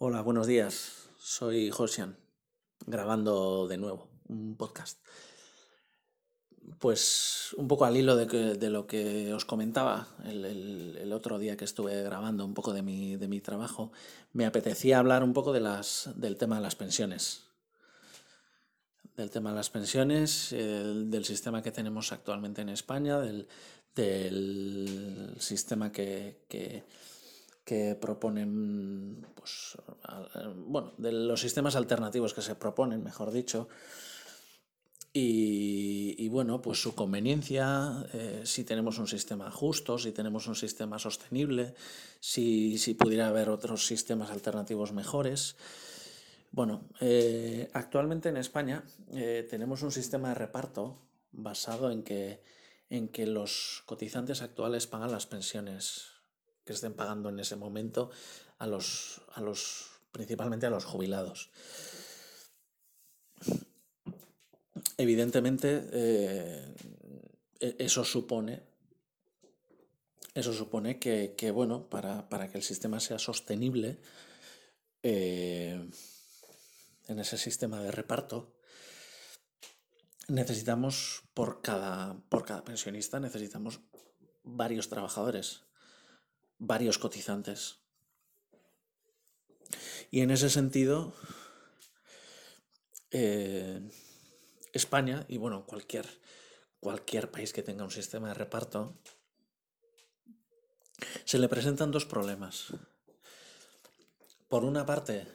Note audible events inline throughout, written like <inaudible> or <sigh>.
Hola, buenos días. Soy Josian, grabando de nuevo un podcast. Pues un poco al hilo de, lo que os comentaba el, otro día que estuve grabando un poco de mi, trabajo, me apetecía hablar un poco de las, del tema de las pensiones. Del tema de las pensiones, del sistema que tenemos actualmente en España, del, sistema que que proponen, pues, bueno, de los sistemas alternativos que se proponen, mejor dicho, y, bueno, pues su conveniencia, eh, si tenemos un sistema justo, si tenemos un sistema sostenible, si, pudiera haber otros sistemas alternativos mejores. Bueno, eh, actualmente en España eh, tenemos un sistema de reparto basado en que, en que los cotizantes actuales pagan las pensiones que estén pagando en ese momento a los, a los principalmente a los jubilados. Evidentemente, eh, e-, eso supone, eso supone que, bueno, para, que el sistema sea sostenible, eh, en ese sistema de reparto, necesitamos por cada, por cada pensionista, necesitamos varios trabajadores varios cotizantes. Y en ese sentido, eh, España y bueno, cualquier, cualquier país que tenga un sistema de reparto, se le presentan dos problemas. Por una parte,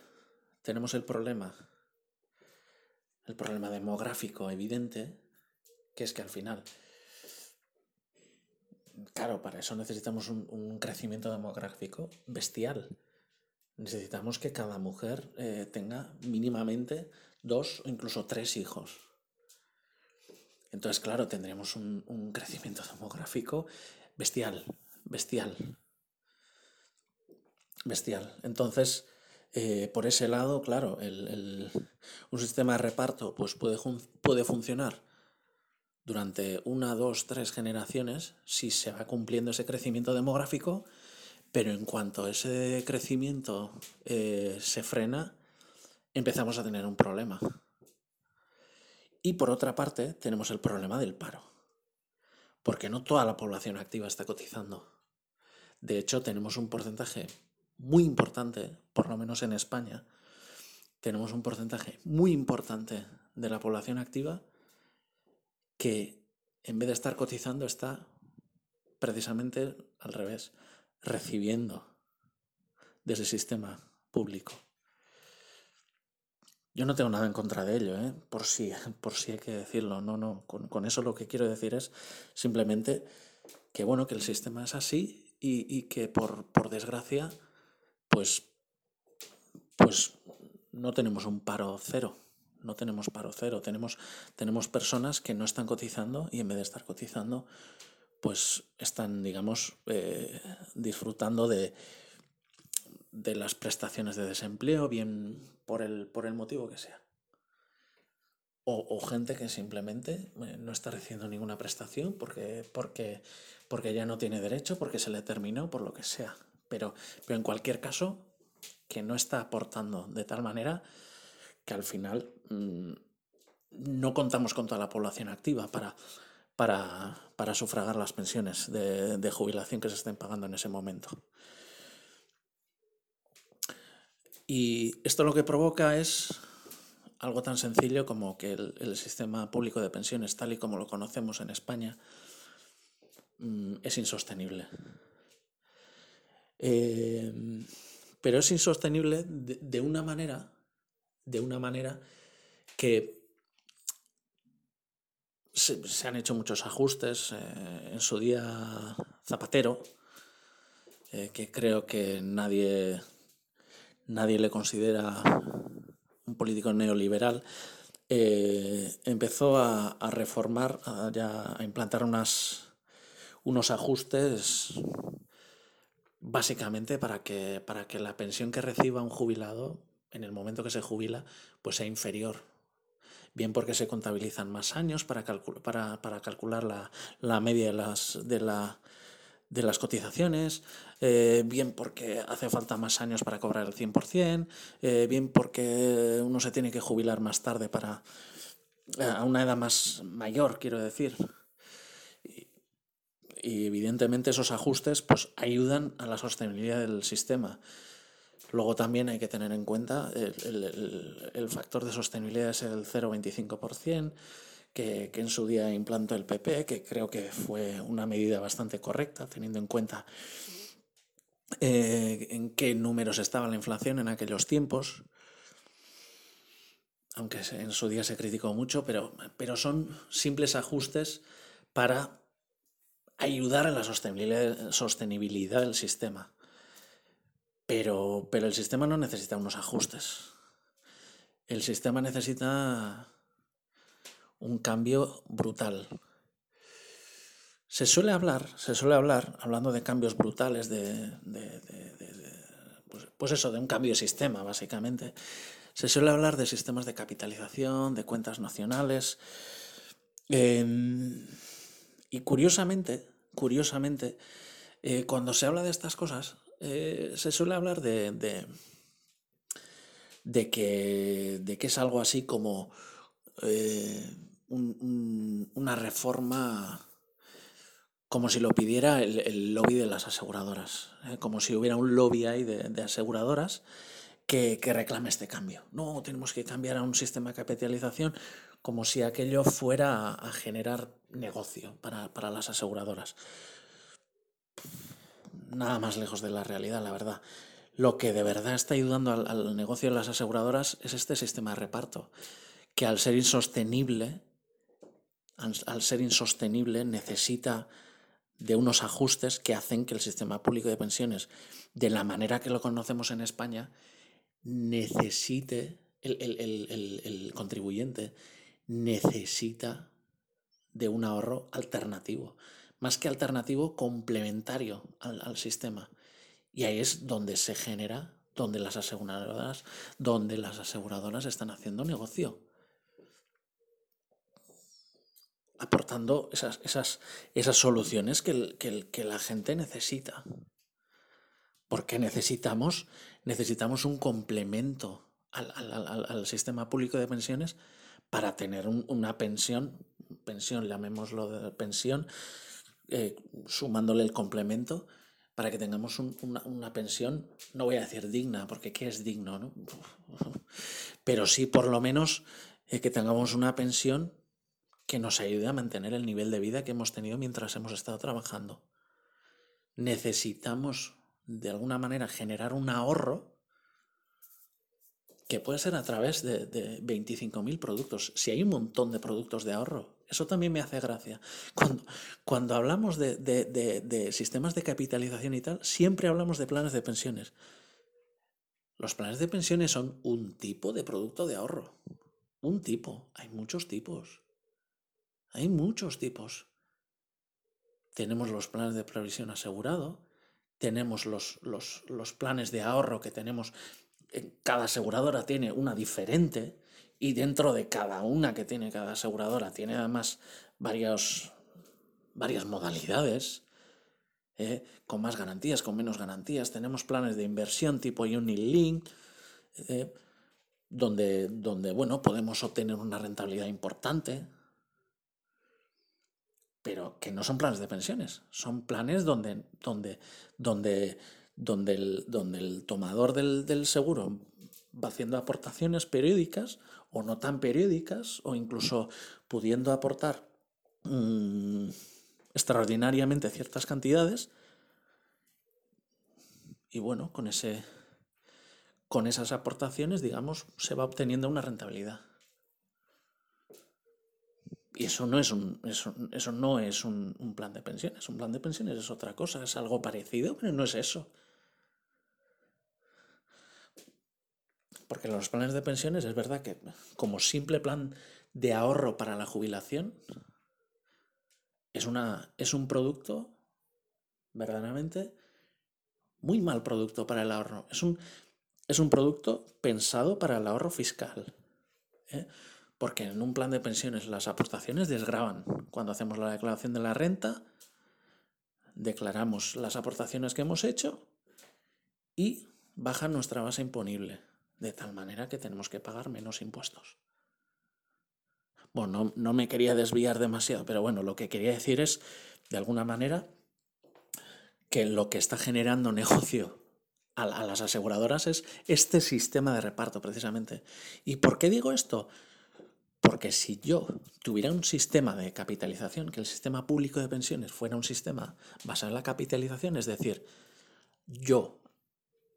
tenemos el problema, el problema demográfico evidente, que es que al final Claro, para eso necesitamos un, crecimiento demográfico bestial. Necesitamos que cada mujer eh, tenga mínimamente dos o incluso tres hijos. Entonces, claro, tendremos un, crecimiento demográfico bestial, bestial, bestial. Entonces, eh, por ese lado, claro, un sistema de reparto pues puede, puede funcionar durante una, dos, tres generaciones si se va cumpliendo ese crecimiento demográfico, pero en cuanto ese crecimiento eh, se frena, empezamos a tener un problema. Y por otra parte, tenemos el problema del paro, porque no toda la población activa está cotizando. De hecho, tenemos un porcentaje muy importante, por lo menos en España, tenemos un porcentaje muy importante de la población activa que en vez de estar cotizando está precisamente al revés, recibiendo de ese sistema público. Yo no tengo nada en contra de ello, ¿eh? por, si, <laughs> por si hay que decirlo. No, no. Con, eso lo que quiero decir es simplemente que bueno, que el sistema es así y, que por, por, desgracia, pues, pues no tenemos un paro cero no tenemos paro cero, tenemos, tenemos personas que no están cotizando y en vez de estar cotizando, pues están, digamos, eh, disfrutando de, de las prestaciones de desempleo, bien por el, por el motivo que sea. O, gente que simplemente eh, no está recibiendo ninguna prestación porque, porque, porque ya no tiene derecho, porque se le terminó, por lo que sea. Pero, pero en cualquier caso, que no está aportando de tal manera que al final no contamos con toda la población activa para, para, sufragar las pensiones de, jubilación que se estén pagando en ese momento. Y esto lo que provoca es algo tan sencillo como que el, sistema público de pensiones, tal y como lo conocemos en España, mm, es insostenible. Eh, pero es insostenible de una manera de una manera que se, han hecho muchos ajustes. Eh, en su día Zapatero, eh, que creo que nadie, nadie le considera un político neoliberal, eh, empezó a, reformar, a, a implantar unos ajustes básicamente para que, para que la pensión que reciba un jubilado en el momento que se jubila, pues sea inferior. Bien porque se contabilizan más años para, para, calcular la, media de, las, de, la, de las cotizaciones, eh, bien porque hace falta más años para cobrar el 100%, eh, bien porque uno se tiene que jubilar más tarde para a una edad más mayor, quiero decir. Y, evidentemente esos ajustes pues, ayudan a la sostenibilidad del sistema. Luego también hay que tener en cuenta el, el factor de sostenibilidad es el 0,25% que, en su día implantó el PP, que creo que fue una medida bastante correcta, teniendo en cuenta eh, en qué números estaba la inflación en aquellos tiempos, aunque en su día se criticó mucho, pero, pero son simples ajustes para ayudar a la sostenibilidad del sistema. Pero, pero el sistema no necesita unos ajustes. El sistema necesita un cambio brutal. Se suele hablar, se suele hablar, hablando de cambios brutales, de, pues, pues, eso, de un cambio de sistema, básicamente. Se suele hablar de sistemas de capitalización, de cuentas nacionales. Em, y curiosamente, curiosamente, eh, cuando se habla de estas cosas, eh, se suele hablar de, de, que, de que es algo así como eh, una reforma como si lo pidiera el, lobby de las aseguradoras, ¿eh? como si hubiera un lobby ahí de, aseguradoras que, reclame este cambio. No, tenemos que cambiar a un sistema de capitalización como si aquello fuera a, generar negocio para, las aseguradoras. Nada más lejos de la realidad, la verdad. Lo que de verdad está ayudando al, negocio de las aseguradoras es este sistema de reparto, que al ser insostenible, al, ser insostenible, necesita de unos ajustes que hacen que el sistema público de pensiones, de la manera que lo conocemos en España, necesite, el, contribuyente necesita de un ahorro alternativo, más que alternativo, complementario al, al, sistema. Y ahí es donde se genera, donde las aseguradoras, donde las aseguradoras están haciendo negocio aportando esas, esas, esas soluciones que, que, la gente necesita. Porque necesitamos, necesitamos un complemento al, sistema público de pensiones para tener una pensión, pensión, llamémoslo de pensión, eh, sumándole el complemento, para que tengamos una, pensión, no voy a decir digna, porque ¿qué es digno? No? <laughs> Pero sí por lo menos eh, que tengamos una pensión que nos ayude a mantener el nivel de vida que hemos tenido mientras hemos estado trabajando. Necesitamos, de alguna manera, generar un ahorro que puede ser a través de, de 25.000 productos. Si hay un montón de productos de ahorro, eso también me hace gracia. Cuando, cuando hablamos de, de, sistemas de capitalización y tal, siempre hablamos de planes de pensiones. Los planes de pensiones son un tipo de producto de ahorro. Un tipo. Hay muchos tipos. Hay muchos tipos. Tenemos los planes de previsión asegurado, tenemos los, los, planes de ahorro que tenemos, cada aseguradora tiene una diferente y dentro de cada una que tiene cada aseguradora tiene además varios, varias modalidades. ¿eh? con más garantías, con menos garantías. Tenemos planes de inversión tipo Unilink, eh, donde, donde bueno, podemos obtener una rentabilidad importante pero que no son planes de pensiones, son planes donde, donde, donde, donde, el, donde el tomador del, seguro va haciendo aportaciones periódicas o no tan periódicas o incluso pudiendo aportar mm, extraordinariamente ciertas cantidades y bueno, con, ese, con esas aportaciones, digamos, se va obteniendo una rentabilidad. Y eso no es un, eso, eso no es un, un, plan de pensiones. Un plan de pensiones es otra cosa, es algo parecido, pero no es eso. Porque los planes de pensiones es verdad que como simple plan de ahorro para la jubilación es, una, es un producto verdaderamente muy mal producto para el ahorro. Es un, es un producto pensado para el ahorro fiscal. ¿eh? porque en un plan de pensiones las aportaciones desgraban. Cuando hacemos la declaración de la renta, declaramos las aportaciones que hemos hecho y baja nuestra base imponible, de tal manera que tenemos que pagar menos impuestos. Bueno, no, me quería desviar demasiado, pero bueno, lo que quería decir es, de alguna manera, que lo que está generando <laughs> negocio a, a, las aseguradoras es este sistema de reparto, precisamente. ¿Y por qué digo esto? Porque si yo tuviera un sistema de capitalización, que el sistema público de pensiones fuera un sistema basado en la capitalización, es decir, yo,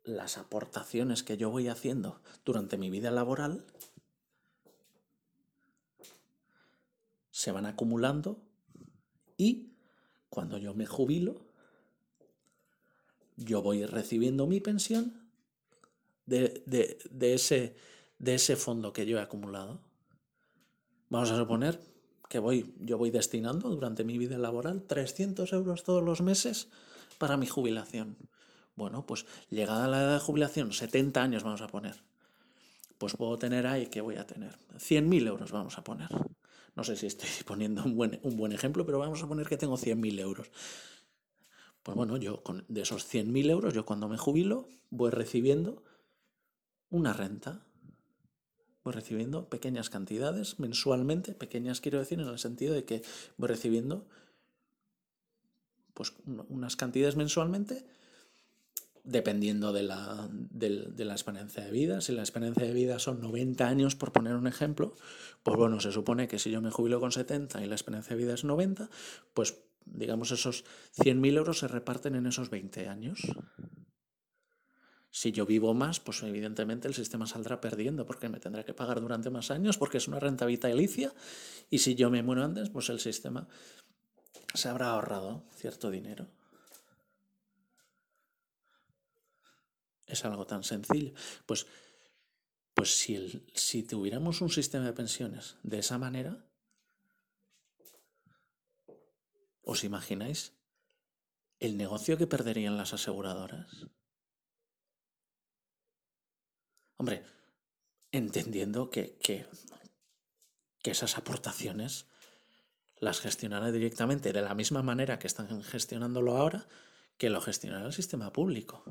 las aportaciones que yo voy haciendo durante mi vida laboral, se van acumulando y cuando yo me jubilo, yo voy recibiendo mi pensión de, ese, de ese fondo que yo he acumulado. Vamos a suponer que voy, yo voy destinando durante mi vida laboral 300 euros todos los meses para mi jubilación. Bueno, pues llegada la edad de jubilación, 70 años vamos a poner, pues puedo tener ahí, ¿qué voy a tener? 100.000 euros vamos a poner. No sé si estoy <laughs> poniendo un buen, un buen ejemplo, pero vamos a poner que tengo 100.000 euros. Pues bueno, yo con, de esos 100.000 euros, yo cuando me jubilo voy recibiendo una renta. Voy recibiendo pequeñas cantidades mensualmente, pequeñas quiero decir en el sentido de que voy recibiendo pues unas cantidades mensualmente dependiendo de la, de, la, experiencia de vida. Si la experiencia de vida son 90 años, por poner un ejemplo, pues bueno, se supone que si yo me jubilo con 70 y la experiencia de vida es 90, pues digamos esos 100.000 euros se reparten en esos 20 años. Si yo vivo más, pues evidentemente el sistema saldrá perdiendo porque me tendrá que pagar durante más años porque es una renta vitalicia y si yo me muero antes, pues el sistema se habrá ahorrado cierto dinero. Es algo tan sencillo. Pues, pues si, el, si tuviéramos un sistema de pensiones de esa manera, ¿os imagináis el negocio que perderían las aseguradoras? Hombre, entendiendo que, que, que esas aportaciones las gestionará directamente de la misma manera que están gestionándolo ahora, que lo gestionará el sistema público.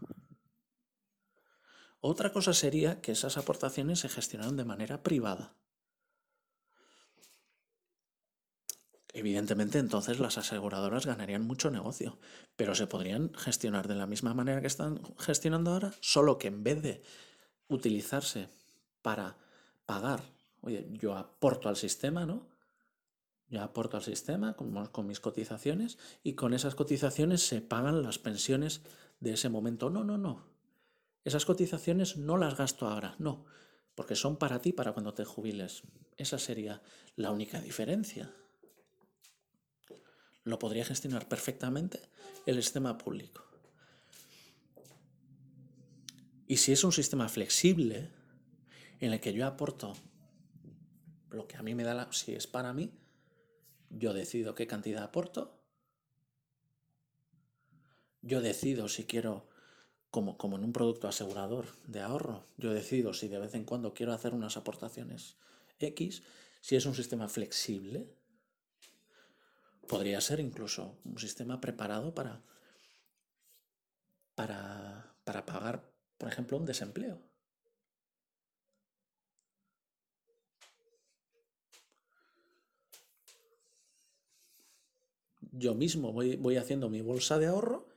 Otra cosa sería que esas aportaciones se gestionaran de manera privada. Evidentemente entonces las aseguradoras ganarían mucho negocio, pero se podrían gestionar de la misma manera que están gestionando ahora, solo que en vez de utilizarse para pagar, oye, yo aporto al sistema, ¿no? Yo aporto al sistema con, con mis cotizaciones y con esas cotizaciones se pagan las pensiones de ese momento. No, no, no. Esas cotizaciones no las gasto ahora, no, porque son para ti para cuando te jubiles. Esa sería la única diferencia. Lo podría gestionar perfectamente el sistema público. Y si es un sistema flexible, en el que yo aporto lo que a mí me da la... Si es para mí, yo decido qué cantidad aporto. Yo decido si quiero como, en un producto asegurador de ahorro. Yo decido si de vez en cuando quiero hacer unas aportaciones X, si es un sistema flexible, podría ser incluso un sistema preparado para, para, para pagar, por ejemplo, un desempleo. Yo mismo voy, voy haciendo mi bolsa de ahorro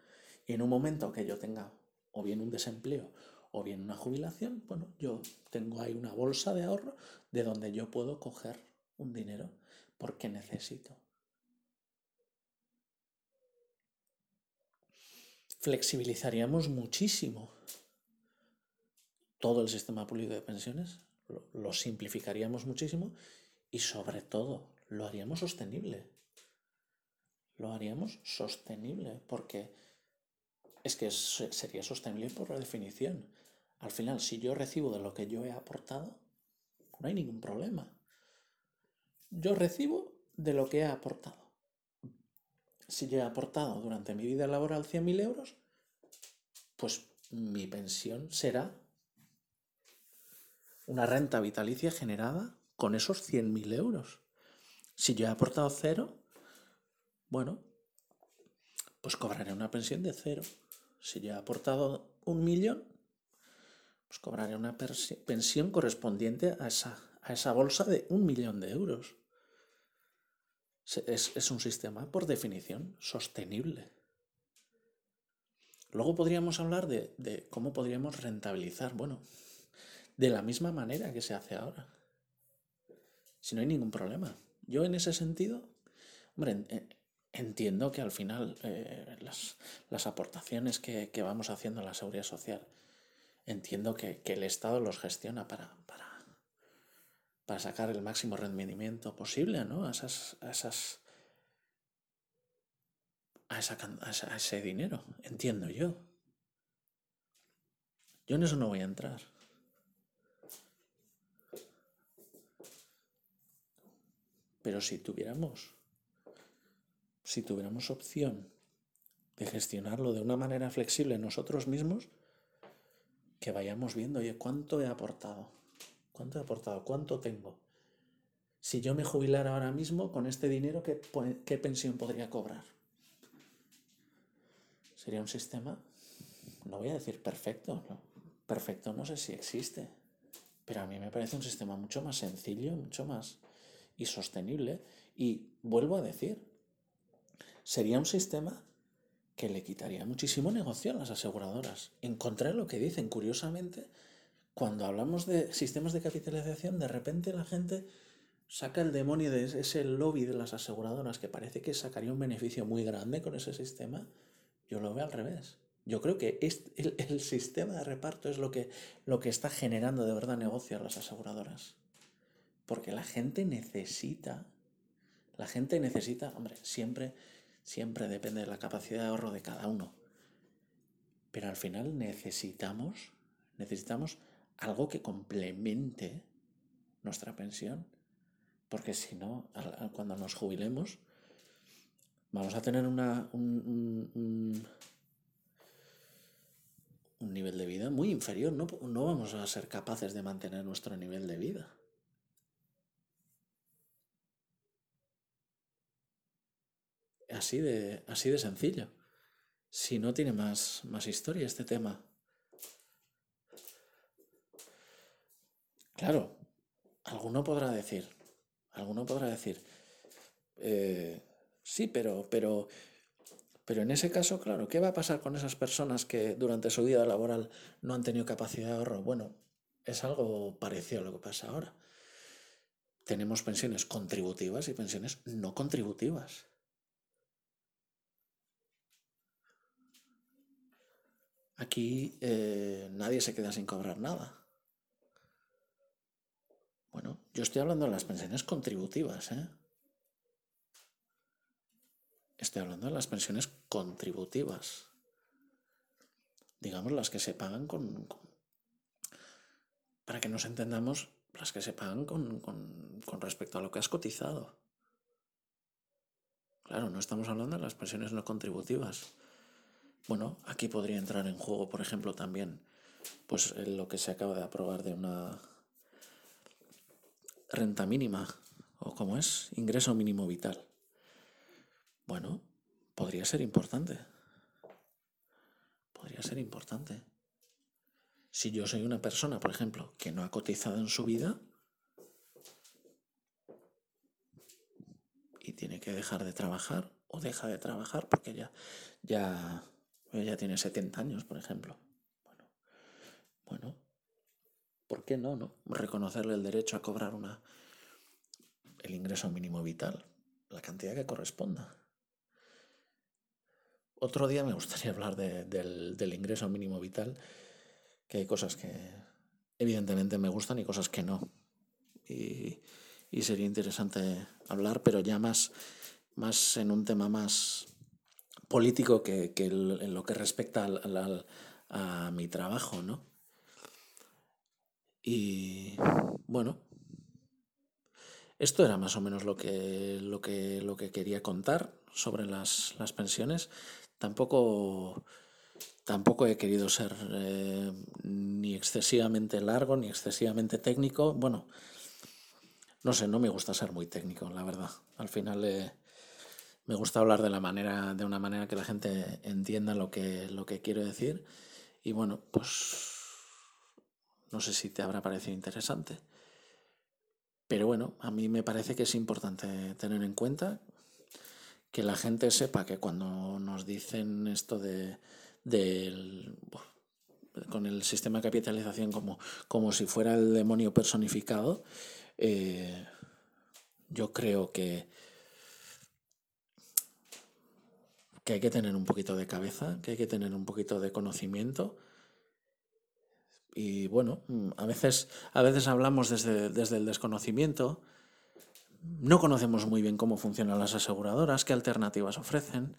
y en un momento que yo tenga o bien un desempleo o bien una jubilación, bueno, yo tengo ahí una bolsa de ahorro de donde yo puedo coger un dinero porque necesito. Flexibilizaríamos muchísimo todo el sistema público de pensiones, lo, simplificaríamos muchísimo y sobre todo lo haríamos sostenible. Lo haríamos sostenible porque es que sería sostenible por la definición. Al final, si yo recibo de lo que yo he aportado, no hay ningún problema. Yo recibo de lo que he aportado. Si yo he aportado durante mi vida laboral 100.000 euros, pues mi pensión será una renta vitalicia generada con esos 100.000 euros. Si yo he aportado cero, bueno, pues cobraré una pensión de cero. Si yo he aportado un millón, pues cobraré una pensión correspondiente a esa, a esa bolsa de un millón de euros. Es, es un sistema, por definición, sostenible. Luego podríamos hablar de, de, cómo podríamos rentabilizar. Bueno, de la misma manera que se hace ahora. Si no hay ningún problema. Yo en ese sentido, hombre, entiendo que al final eh, las, aportaciones que, vamos haciendo a la seguridad social, entiendo que, el Estado los gestiona para, para, para, sacar el máximo rendimiento posible ¿no? a, esas, a, esas, a, esa, a ese dinero, entiendo yo. Yo en eso no voy a entrar. Pero si tuviéramos, si tuviéramos opción de gestionarlo de una manera flexible nosotros mismos, que vayamos viendo, oye, ¿cuánto he aportado? ¿Cuánto he aportado? ¿Cuánto tengo? Si yo me jubilara ahora mismo con este dinero, ¿qué, pensión podría cobrar? Sería un sistema, no voy a decir perfecto, perfecto no sé si existe, pero a mí me parece un sistema mucho más sencillo, mucho más y sostenible. Y vuelvo a decir, sería un sistema que le quitaría muchísimo negocio a las aseguradoras. Encontré lo que dicen, curiosamente, cuando hablamos de sistemas de capitalización, de repente la gente saca el demonio de ese lobby de las aseguradoras que parece que sacaría un beneficio muy grande con ese sistema. Yo lo veo al revés. Yo creo que el, el, sistema de reparto es lo que, lo que está generando de verdad negocio a las aseguradoras. Porque la gente necesita, la gente necesita, hombre, siempre, siempre depende de la capacidad de ahorro de cada uno. Pero al final necesitamos, necesitamos algo que complemente nuestra pensión. Porque si no, cuando nos jubilemos, vamos a tener una, un, un, nivel de vida muy inferior. No, no vamos a ser capaces de mantener nuestro nivel de vida. Así de, así de sencillo. Si no tiene más, más historia este tema. Claro, alguno podrá decir, alguno podrá decir, eh, sí, pero, pero, pero en ese caso, claro, ¿qué va a pasar con esas personas que durante su vida laboral no han tenido capacidad de ahorro? Bueno, es algo parecido a lo que pasa ahora. Tenemos pensiones contributivas y pensiones no contributivas. Aquí eh, nadie se queda sin cobrar nada. Bueno, yo estoy hablando de las pensiones contributivas, ¿eh? Estoy hablando de las pensiones contributivas. Digamos las que se pagan con, para que nos entendamos, las que se pagan con, con respecto a lo que has cotizado. Claro, no estamos hablando de las pensiones no contributivas. Bueno, aquí podría entrar en juego, por ejemplo, también pues lo que se acaba de aprobar de una renta mínima, o como es, ingreso mínimo vital. Bueno, podría ser importante. Podría ser importante. Si yo soy una persona, por ejemplo, que no ha cotizado en su vida y tiene que dejar de trabajar o deja de trabajar porque ya, ya ella tiene 70 años, por ejemplo. Bueno, bueno, ¿por qué no, no? Reconocerle el derecho a cobrar una, el ingreso mínimo vital, la cantidad que corresponda. Otro día me gustaría hablar del, ingreso mínimo vital, que hay cosas que evidentemente me gustan y cosas que no. Y, sería interesante hablar, pero ya más, más en un tema más, político que, en lo que respecta a mi trabajo, ¿no? Y bueno, esto era más o menos lo que, lo que, lo que quería contar sobre las, pensiones. Tampoco, tampoco he querido ser eh, ni excesivamente largo ni excesivamente técnico. Bueno, no sé, no me gusta ser muy técnico, la verdad. Al final me gusta hablar de la manera, de una manera que la gente entienda lo que, lo que quiero decir. Y bueno, pues no sé si te habrá parecido interesante. Pero bueno, a mí me parece que es importante tener en cuenta que la gente sepa que cuando nos dicen esto de con el sistema de capitalización como, como si fuera el demonio personificado, eh, yo creo que, que hay que tener un poquito de cabeza, que hay que tener un poquito de conocimiento. Y bueno, a veces, a veces hablamos desde, desde el desconocimiento, no conocemos muy bien cómo funcionan las aseguradoras, qué alternativas ofrecen.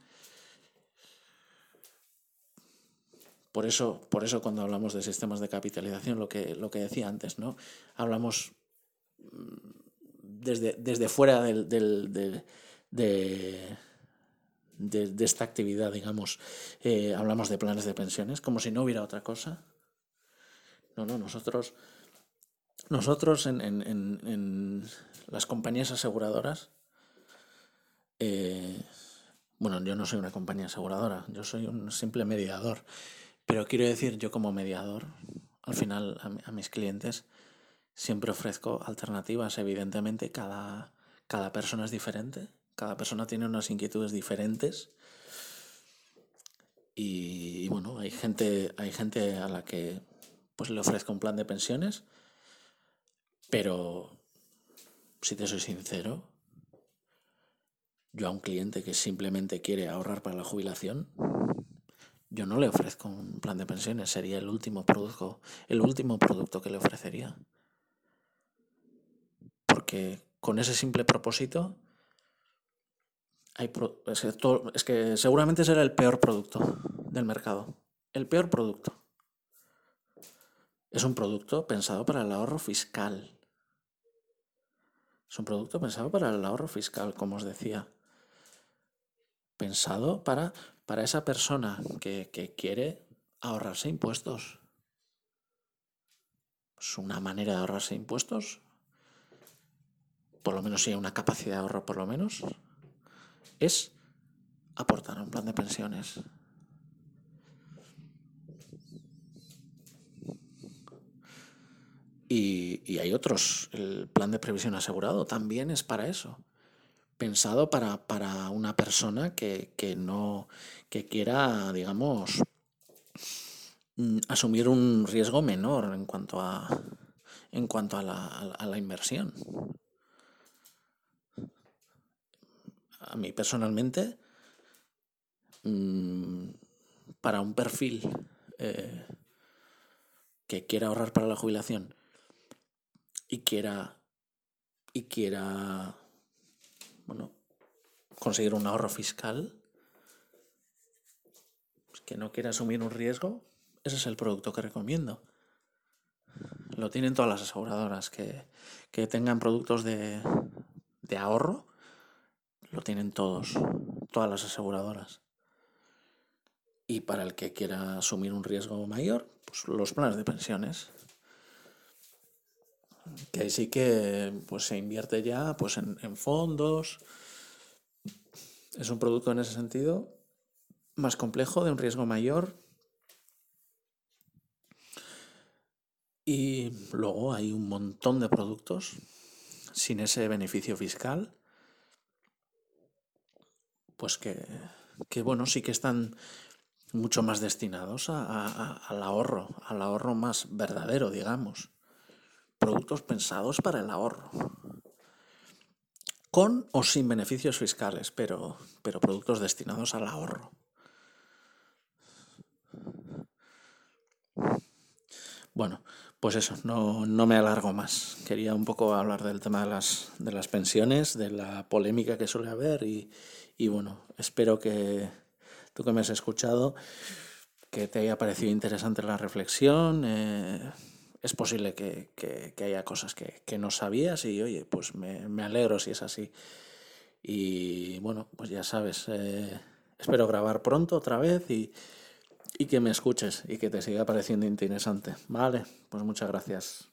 Por eso, por eso cuando hablamos de sistemas de capitalización, lo que, lo que decía antes, ¿no? Hablamos mm, desde, desde fuera del, de, de, esta actividad, digamos, eh, hablamos de planes de pensiones, como si no hubiera otra cosa. No, no, nosotros, nosotros en, en, en, las compañías aseguradoras, eh, bueno, yo no soy una compañía aseguradora, yo soy un simple mediador. Pero quiero decir, yo como mediador, al final a, mis clientes siempre ofrezco alternativas. Evidentemente, cada, cada persona es diferente, cada persona tiene unas inquietudes diferentes. Y, bueno, hay gente, hay gente a la que pues le ofrezco un plan de pensiones, pero si te soy sincero, yo a un cliente que simplemente quiere ahorrar para la jubilación, yo no le ofrezco un plan de pensiones, sería el último producto, el último producto que le ofrecería. Porque con ese simple propósito hay es, que es que seguramente será el peor producto del mercado. El peor producto. Es un producto pensado para el ahorro fiscal. Es un producto pensado para el ahorro fiscal, como os decía. Pensado para para esa persona que, quiere ahorrarse impuestos. Es una manera de ahorrarse impuestos, por lo menos si hay una capacidad de ahorro por lo menos, es aportar a un plan de pensiones. Y, y, hay otros. El plan de previsión asegurado también es para eso pensado para, para una persona que, no que quiera, digamos, mm, asumir un riesgo menor en cuanto a, en cuanto a la, a la inversión. A mí personalmente, mm, para un perfil eh, que quiera ahorrar para la jubilación y quiera y quiera bueno, conseguir un ahorro fiscal, pues, que no quiere asumir un riesgo, ese es el producto que recomiendo. Lo tienen todas las aseguradoras, que, tengan productos de, de ahorro, lo tienen todos, todas las aseguradoras. Y para el que quiera asumir un riesgo mayor, pues los planes de pensiones que ahí sí que pues, se invierte ya pues, en, fondos. Es un producto en ese sentido más complejo, de un riesgo mayor. Y luego hay un montón de productos sin ese beneficio fiscal, pues que, bueno, sí que están mucho más destinados al ahorro, al ahorro más verdadero, digamos productos pensados para el ahorro. Con o sin beneficios fiscales, pero, pero productos destinados al ahorro. Bueno, pues eso, no, me alargo más. Quería un poco hablar del tema de las, de las pensiones, de la polémica que suele haber y, bueno, espero que tú que me has escuchado, que te haya parecido interesante la reflexión. Eh, es posible que, haya cosas que, no sabías y oye, pues me, alegro si es así. Y bueno, pues ya sabes, eh, espero grabar pronto otra vez y, y que me escuches y que te siga pareciendo interesante. Vale, pues muchas gracias.